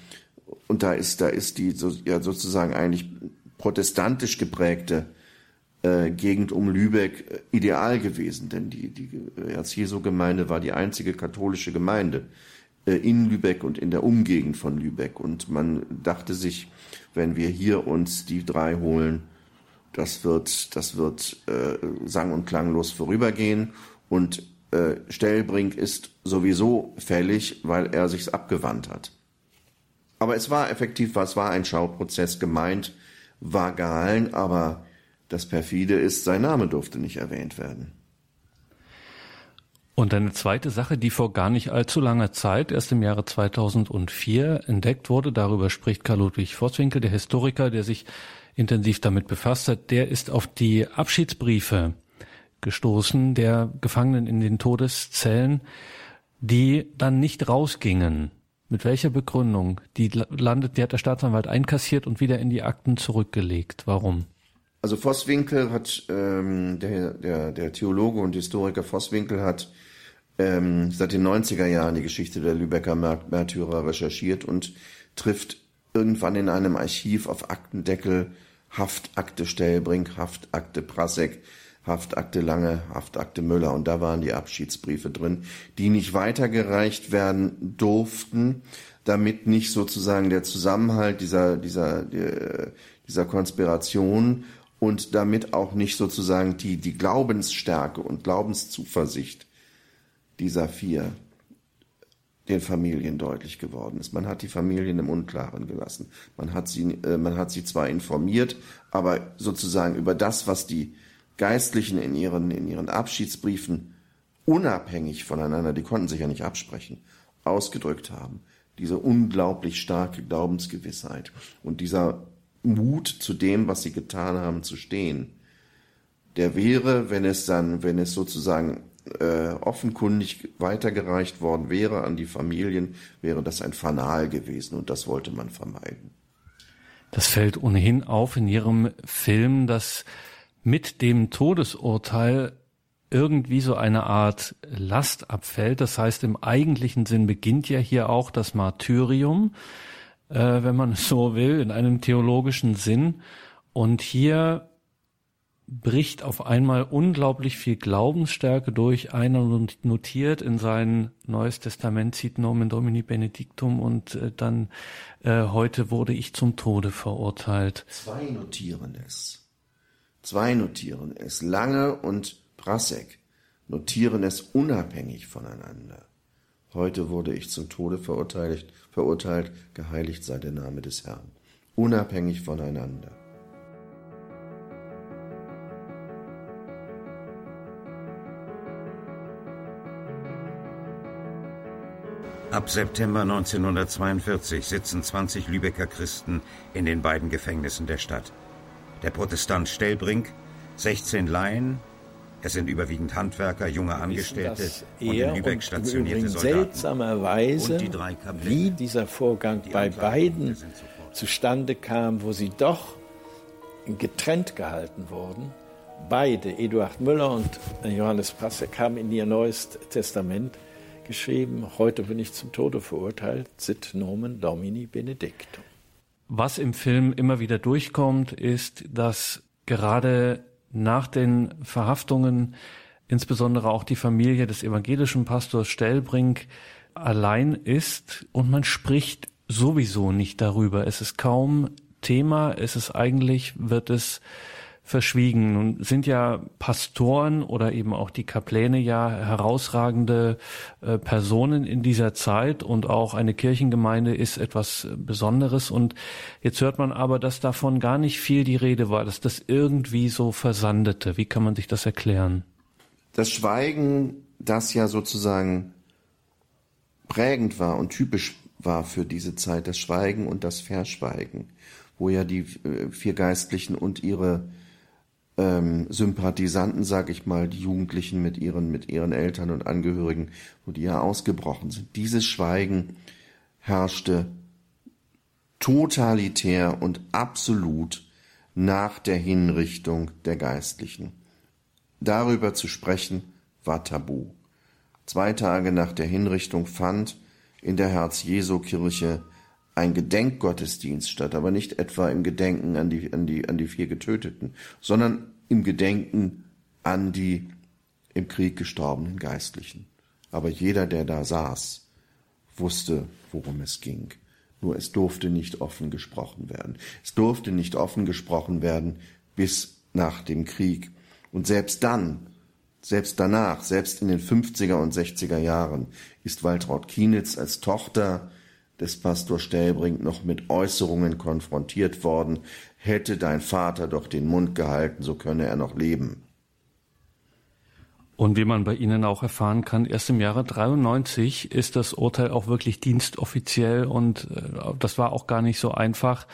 S2: und da ist, da ist die so, ja sozusagen eigentlich protestantisch geprägte äh, Gegend um Lübeck äh, ideal gewesen, denn die, die Herz-Jesu-Gemeinde war die einzige katholische Gemeinde äh, in Lübeck und in der Umgegend von Lübeck. Und man dachte sich, wenn wir hier uns die drei holen das wird, das wird äh, sang- und klanglos vorübergehen und äh, Stellbrink ist sowieso fällig, weil er sich's abgewandt hat. Aber es war effektiv, es war ein Schauprozess gemeint, war Galen, aber das perfide ist, sein Name durfte nicht erwähnt werden.
S1: Und eine zweite Sache, die vor gar nicht allzu langer Zeit, erst im Jahre 2004, entdeckt wurde, darüber spricht Karl Ludwig Vosswinkel, der Historiker, der sich intensiv damit befasst hat, der ist auf die Abschiedsbriefe gestoßen der Gefangenen in den Todeszellen, die dann nicht rausgingen. Mit welcher Begründung? Die landet, die hat der Staatsanwalt einkassiert und wieder in die Akten zurückgelegt. Warum?
S2: Also Vosswinkel hat, ähm, der, der, der Theologe und Historiker Vosswinkel hat ähm, seit den 90er Jahren die Geschichte der Lübecker Märtyrer recherchiert und trifft irgendwann in einem Archiv auf Aktendeckel Haftakte Stellbrink, Haftakte Prasek, Haftakte Lange, Haftakte Müller. Und da waren die Abschiedsbriefe drin, die nicht weitergereicht werden durften, damit nicht sozusagen der Zusammenhalt dieser, dieser, dieser Konspiration und damit auch nicht sozusagen die, die Glaubensstärke und Glaubenszuversicht dieser vier den Familien deutlich geworden ist. Man hat die Familien im Unklaren gelassen. Man hat sie, äh, man hat sie zwar informiert, aber sozusagen über das, was die Geistlichen in ihren, in ihren Abschiedsbriefen unabhängig voneinander, die konnten sich ja nicht absprechen, ausgedrückt haben. Diese unglaublich starke Glaubensgewissheit und dieser Mut zu dem, was sie getan haben, zu stehen, der wäre, wenn es dann, wenn es sozusagen äh, offenkundig weitergereicht worden wäre an die Familien, wäre das ein Fanal gewesen und das wollte man vermeiden.
S1: Das fällt ohnehin auf in Ihrem Film, dass mit dem Todesurteil irgendwie so eine Art Last abfällt. Das heißt, im eigentlichen Sinn beginnt ja hier auch das Martyrium, äh, wenn man es so will, in einem theologischen Sinn. Und hier bricht auf einmal unglaublich viel Glaubensstärke durch. Einer notiert in sein Neues Testament, zieht Nomen Domini Benedictum und äh, dann äh, heute wurde ich zum Tode verurteilt.
S2: Zwei notieren es. Zwei notieren es, Lange und Prasek notieren es unabhängig voneinander. Heute wurde ich zum Tode verurteilt, verurteilt, geheiligt sei der Name des Herrn. Unabhängig voneinander.
S3: Ab September 1942 sitzen 20 Lübecker Christen in den beiden Gefängnissen der Stadt der Protestant Stellbrink, 16 Laien, es sind überwiegend Handwerker, junge Angestellte
S4: und in Lübeck und stationierte Soldaten. Seltsamerweise, die wie dieser Vorgang die bei beiden zustande kam, wo sie doch getrennt gehalten wurden. Beide, Eduard Müller und Johannes Passek, haben in ihr Neues Testament geschrieben, heute bin ich zum Tode verurteilt, sit nomen Domini Benedictum.
S1: Was im Film immer wieder durchkommt, ist, dass gerade nach den Verhaftungen insbesondere auch die Familie des evangelischen Pastors Stellbrink allein ist und man spricht sowieso nicht darüber. Es ist kaum Thema, es ist eigentlich, wird es verschwiegen. Nun sind ja Pastoren oder eben auch die Kapläne ja herausragende äh, Personen in dieser Zeit und auch eine Kirchengemeinde ist etwas Besonderes. Und jetzt hört man aber, dass davon gar nicht viel die Rede war, dass das irgendwie so versandete. Wie kann man sich das erklären?
S2: Das Schweigen, das ja sozusagen prägend war und typisch war für diese Zeit, das Schweigen und das Verschweigen, wo ja die äh, vier Geistlichen und ihre ähm, Sympathisanten, sag ich mal, die Jugendlichen mit ihren, mit ihren Eltern und Angehörigen, wo die ja ausgebrochen sind. Dieses Schweigen herrschte totalitär und absolut nach der Hinrichtung der Geistlichen. Darüber zu sprechen war tabu. Zwei Tage nach der Hinrichtung fand in der Herz-Jesu-Kirche ein Gedenkgottesdienst statt, aber nicht etwa im Gedenken an die, an die, an die vier Getöteten, sondern im Gedenken an die im Krieg gestorbenen Geistlichen. Aber jeder, der da saß, wusste, worum es ging. Nur es durfte nicht offen gesprochen werden. Es durfte nicht offen gesprochen werden, bis nach dem Krieg. Und selbst dann, selbst danach, selbst in den 50er und 60er Jahren, ist Waltraud Kienitz als Tochter des Pastor Stellbrink noch mit Äußerungen konfrontiert worden, hätte dein Vater doch den Mund gehalten, so könne er noch leben.
S1: Und wie man bei Ihnen auch erfahren kann, erst im Jahre 93 ist das Urteil auch wirklich dienstoffiziell und äh, das war auch gar nicht so einfach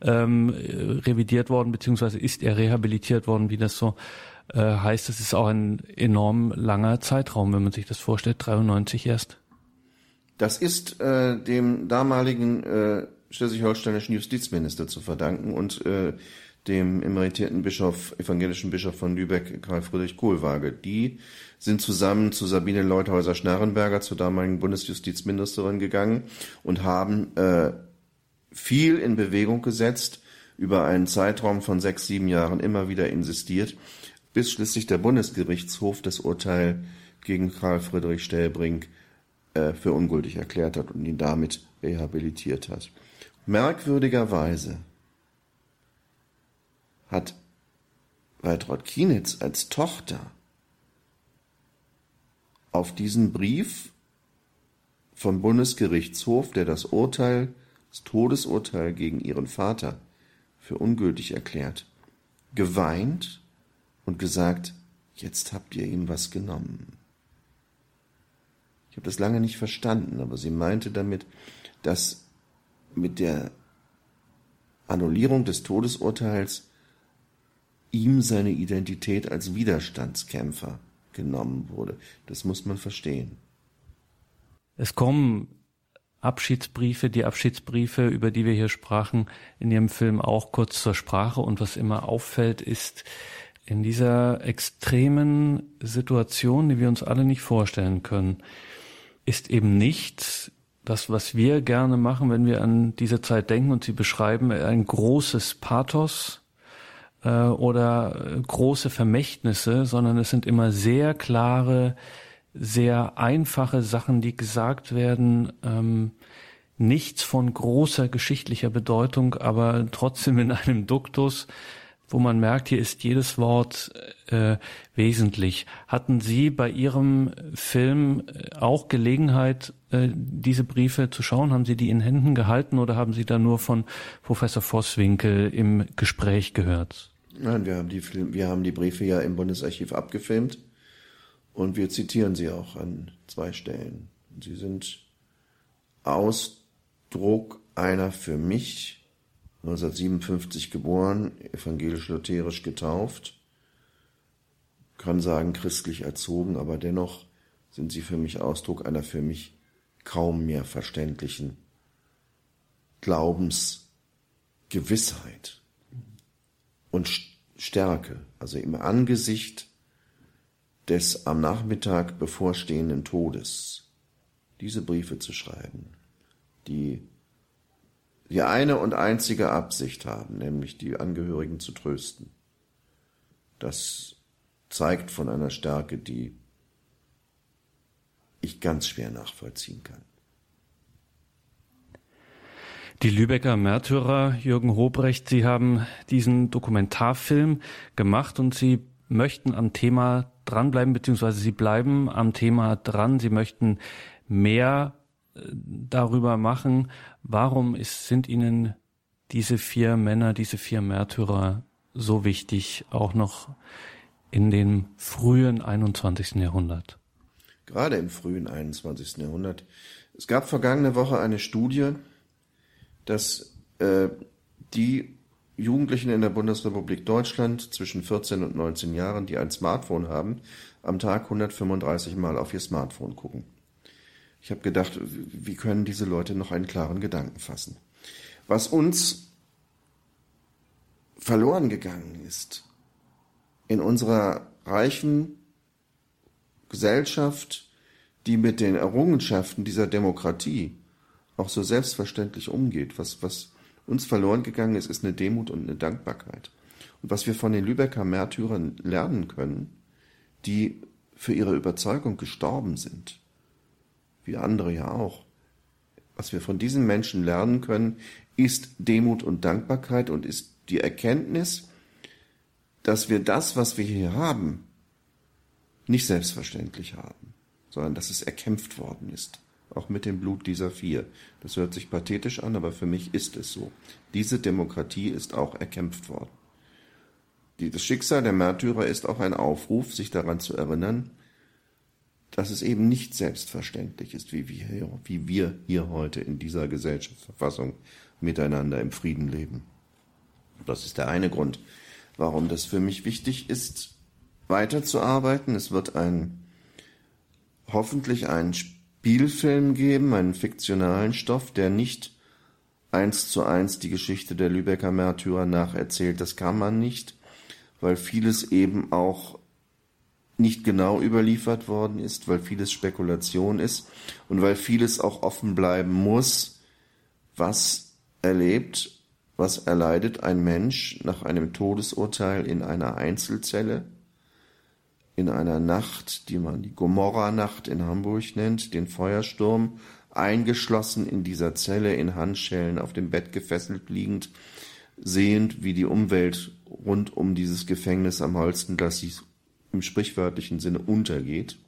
S1: ähm, revidiert worden, beziehungsweise ist er rehabilitiert worden, wie das so äh, heißt. Das ist auch ein enorm langer Zeitraum, wenn man sich das vorstellt, 93 erst.
S2: Das ist äh, dem damaligen äh, schleswig-holsteinischen Justizminister zu verdanken und äh, dem emeritierten Bischof, evangelischen Bischof von Lübeck, Karl Friedrich Kohlwaage. Die sind zusammen zu Sabine Leuthäuser-Schnarrenberger, zur damaligen Bundesjustizministerin, gegangen und haben äh, viel in Bewegung gesetzt, über einen Zeitraum von sechs, sieben Jahren immer wieder insistiert, bis schließlich der Bundesgerichtshof das Urteil gegen Karl Friedrich Stellbrink äh, für ungültig erklärt hat und ihn damit rehabilitiert hat. Merkwürdigerweise hat Waltraud Kienitz als Tochter auf diesen Brief vom Bundesgerichtshof, der das Urteil, das Todesurteil gegen ihren Vater für ungültig erklärt, geweint und gesagt, jetzt habt ihr ihm was genommen. Ich habe das lange nicht verstanden, aber sie meinte damit, dass mit der Annullierung des Todesurteils ihm seine Identität als Widerstandskämpfer genommen wurde. Das muss man verstehen.
S1: Es kommen Abschiedsbriefe, die Abschiedsbriefe, über die wir hier sprachen, in Ihrem Film auch kurz zur Sprache. Und was immer auffällt, ist, in dieser extremen Situation, die wir uns alle nicht vorstellen können, ist eben nicht das, was wir gerne machen, wenn wir an diese Zeit denken und sie beschreiben, ein großes Pathos äh, oder große Vermächtnisse, sondern es sind immer sehr klare, sehr einfache Sachen, die gesagt werden. Ähm, nichts von großer geschichtlicher Bedeutung, aber trotzdem in einem Duktus, wo man merkt, hier ist jedes Wort äh, wesentlich. Hatten Sie bei Ihrem Film äh, auch Gelegenheit, äh, diese Briefe zu schauen? Haben Sie die in Händen gehalten oder haben Sie da nur von Professor Vosswinkel im Gespräch gehört?
S2: Nein, wir haben die, wir haben die Briefe ja im Bundesarchiv abgefilmt und wir zitieren sie auch an zwei Stellen. Sie sind Ausdruck einer für mich 1957 geboren, evangelisch-lutherisch getauft, kann sagen christlich erzogen, aber dennoch sind sie für mich Ausdruck einer für mich kaum mehr verständlichen Glaubensgewissheit und Stärke, also im Angesicht des am Nachmittag bevorstehenden Todes, diese Briefe zu schreiben, die die eine und einzige Absicht haben, nämlich die Angehörigen zu trösten. Das zeigt von einer Stärke, die ich ganz schwer nachvollziehen kann.
S1: Die Lübecker Märtyrer, Jürgen Hobrecht, Sie haben diesen Dokumentarfilm gemacht und Sie möchten am Thema dranbleiben, beziehungsweise Sie bleiben am Thema dran. Sie möchten mehr darüber machen. Warum ist, sind Ihnen diese vier Männer, diese vier Märtyrer so wichtig, auch noch in dem frühen 21. Jahrhundert?
S2: Gerade im frühen 21. Jahrhundert. Es gab vergangene Woche eine Studie, dass äh, die Jugendlichen in der Bundesrepublik Deutschland zwischen 14 und 19 Jahren, die ein Smartphone haben, am Tag 135 Mal auf ihr Smartphone gucken. Ich habe gedacht, wie können diese Leute noch einen klaren Gedanken fassen? Was uns verloren gegangen ist in unserer reichen Gesellschaft, die mit den Errungenschaften dieser Demokratie auch so selbstverständlich umgeht. Was, was uns verloren gegangen ist, ist eine Demut und eine Dankbarkeit. Und was wir von den Lübecker Märtyrern lernen können, die für ihre Überzeugung gestorben sind, wie andere ja auch. Was wir von diesen Menschen lernen können, ist Demut und Dankbarkeit und ist die Erkenntnis, dass wir das, was wir hier haben, nicht selbstverständlich haben, sondern dass es erkämpft worden ist. Auch mit dem Blut dieser vier. Das hört sich pathetisch an, aber für mich ist es so. Diese Demokratie ist auch erkämpft worden. Das Schicksal der Märtyrer ist auch ein Aufruf, sich daran zu erinnern, dass es eben nicht selbstverständlich ist, wie wir, hier, wie wir hier heute in dieser Gesellschaftsverfassung miteinander im Frieden leben. Das ist der eine Grund, warum das für mich wichtig ist, weiterzuarbeiten. Es wird ein, hoffentlich einen Spielfilm geben, einen fiktionalen Stoff, der nicht eins zu eins die Geschichte der Lübecker Märtyrer nacherzählt. Das kann man nicht, weil vieles eben auch nicht genau überliefert worden ist, weil vieles Spekulation ist und weil vieles auch offen bleiben muss, was erlebt, was erleidet ein Mensch nach einem Todesurteil in einer Einzelzelle, in einer Nacht, die man die Gomorra-Nacht in Hamburg nennt, den Feuersturm, eingeschlossen in dieser Zelle in Handschellen auf dem Bett gefesselt liegend, sehend, wie die Umwelt rund um dieses Gefängnis am Holstenglas im sprichwörtlichen Sinne untergeht.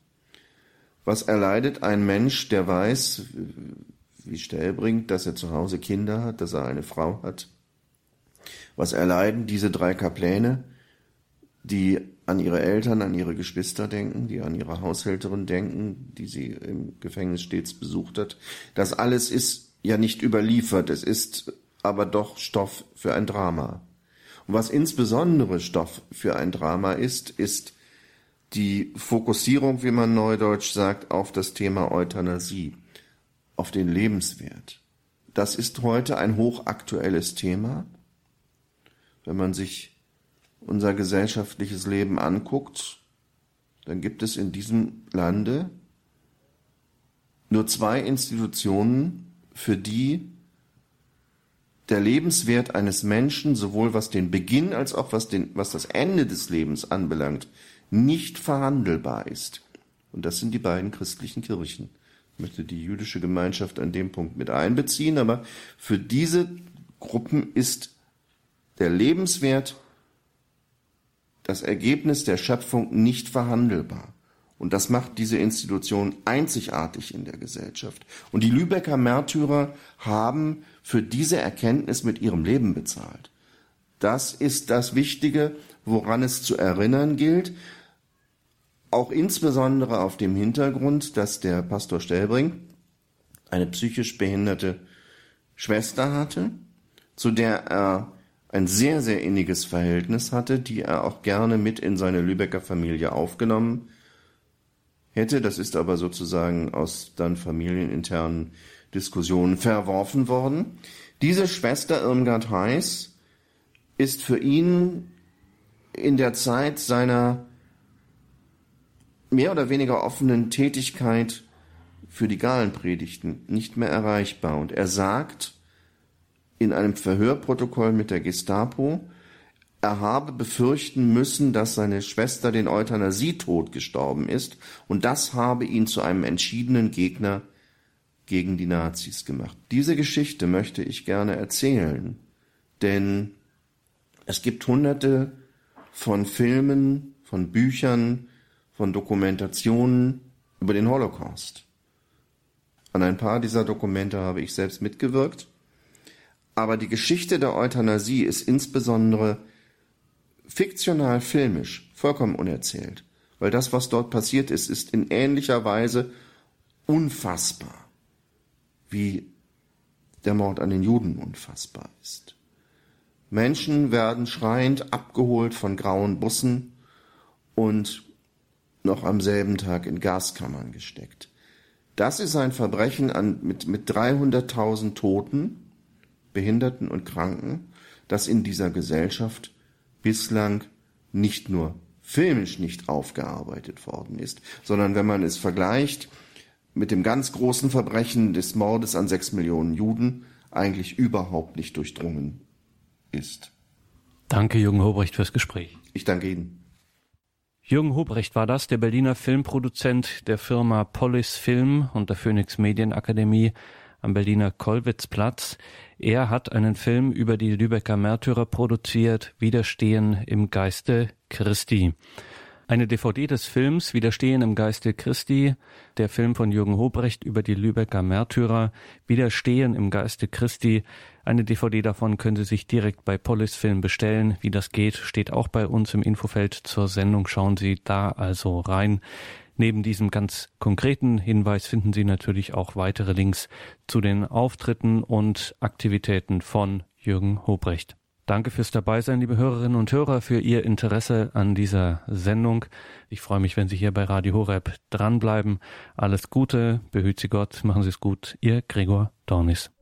S2: Was erleidet ein Mensch, der weiß, wie Stell bringt, dass er zu Hause Kinder hat, dass er eine Frau hat? Was erleiden diese drei Kapläne, die an ihre Eltern, an ihre Geschwister denken, die an ihre Haushälterin denken, die sie im Gefängnis stets besucht hat? Das alles ist ja nicht überliefert, es ist aber doch Stoff für ein Drama. Und was insbesondere Stoff für ein Drama ist, ist die Fokussierung, wie man neudeutsch sagt, auf das Thema Euthanasie, auf den Lebenswert. Das ist heute ein hochaktuelles Thema. Wenn man sich unser gesellschaftliches Leben anguckt, dann gibt es in diesem Lande nur zwei Institutionen, für die der Lebenswert eines Menschen, sowohl was den Beginn als auch was, den, was das Ende des Lebens anbelangt, nicht verhandelbar ist. Und das sind die beiden christlichen Kirchen. Ich möchte die jüdische Gemeinschaft an dem Punkt mit einbeziehen, aber für diese Gruppen ist der Lebenswert, das Ergebnis der Schöpfung nicht verhandelbar. Und das macht diese Institution einzigartig in der Gesellschaft. Und die Lübecker Märtyrer haben für diese Erkenntnis mit ihrem Leben bezahlt. Das ist das Wichtige, woran es zu erinnern gilt. Auch insbesondere auf dem Hintergrund, dass der Pastor Stellbring eine psychisch behinderte Schwester hatte, zu der er ein sehr, sehr inniges Verhältnis hatte, die er auch gerne mit in seine Lübecker Familie aufgenommen hätte. Das ist aber sozusagen aus dann familieninternen Diskussionen verworfen worden. Diese Schwester Irmgard Heiß ist für ihn in der Zeit seiner mehr oder weniger offenen Tätigkeit für die Galenpredigten nicht mehr erreichbar. Und er sagt in einem Verhörprotokoll mit der Gestapo, er habe befürchten müssen, dass seine Schwester den Euthanasietod gestorben ist, und das habe ihn zu einem entschiedenen Gegner gegen die Nazis gemacht. Diese Geschichte möchte ich gerne erzählen, denn es gibt hunderte von Filmen, von Büchern, von Dokumentationen über den Holocaust. An ein paar dieser Dokumente habe ich selbst mitgewirkt. Aber die Geschichte der Euthanasie ist insbesondere fiktional filmisch vollkommen unerzählt. Weil das, was dort passiert ist, ist in ähnlicher Weise unfassbar, wie der Mord an den Juden unfassbar ist. Menschen werden schreiend abgeholt von grauen Bussen und noch am selben Tag in Gaskammern gesteckt. Das ist ein Verbrechen an, mit, mit 300.000 Toten, Behinderten und Kranken, das in dieser Gesellschaft bislang nicht nur filmisch nicht aufgearbeitet worden ist, sondern wenn man es vergleicht mit dem ganz großen Verbrechen des Mordes an sechs Millionen Juden, eigentlich überhaupt nicht durchdrungen ist.
S1: Danke, Jürgen Hobrecht, fürs Gespräch.
S2: Ich danke Ihnen.
S1: Jürgen Hobrecht war das, der Berliner Filmproduzent der Firma Polis Film und der Phoenix Medienakademie. am Berliner Kollwitzplatz. Er hat einen Film über die Lübecker Märtyrer produziert, Widerstehen im Geiste Christi. Eine DVD des Films Widerstehen im Geiste Christi, der Film von Jürgen Hobrecht über die Lübecker Märtyrer, Widerstehen im Geiste Christi. Eine DVD davon können Sie sich direkt bei Polis Film bestellen. Wie das geht, steht auch bei uns im Infofeld zur Sendung. Schauen Sie da also rein. Neben diesem ganz konkreten Hinweis finden Sie natürlich auch weitere Links zu den Auftritten und Aktivitäten von Jürgen Hobrecht. Danke fürs Dabeisein, liebe Hörerinnen und Hörer, für Ihr Interesse an dieser Sendung. Ich freue mich, wenn Sie hier bei Radio Horeb dranbleiben. Alles Gute, behüt Sie Gott, machen Sie es gut. Ihr Gregor Dornis.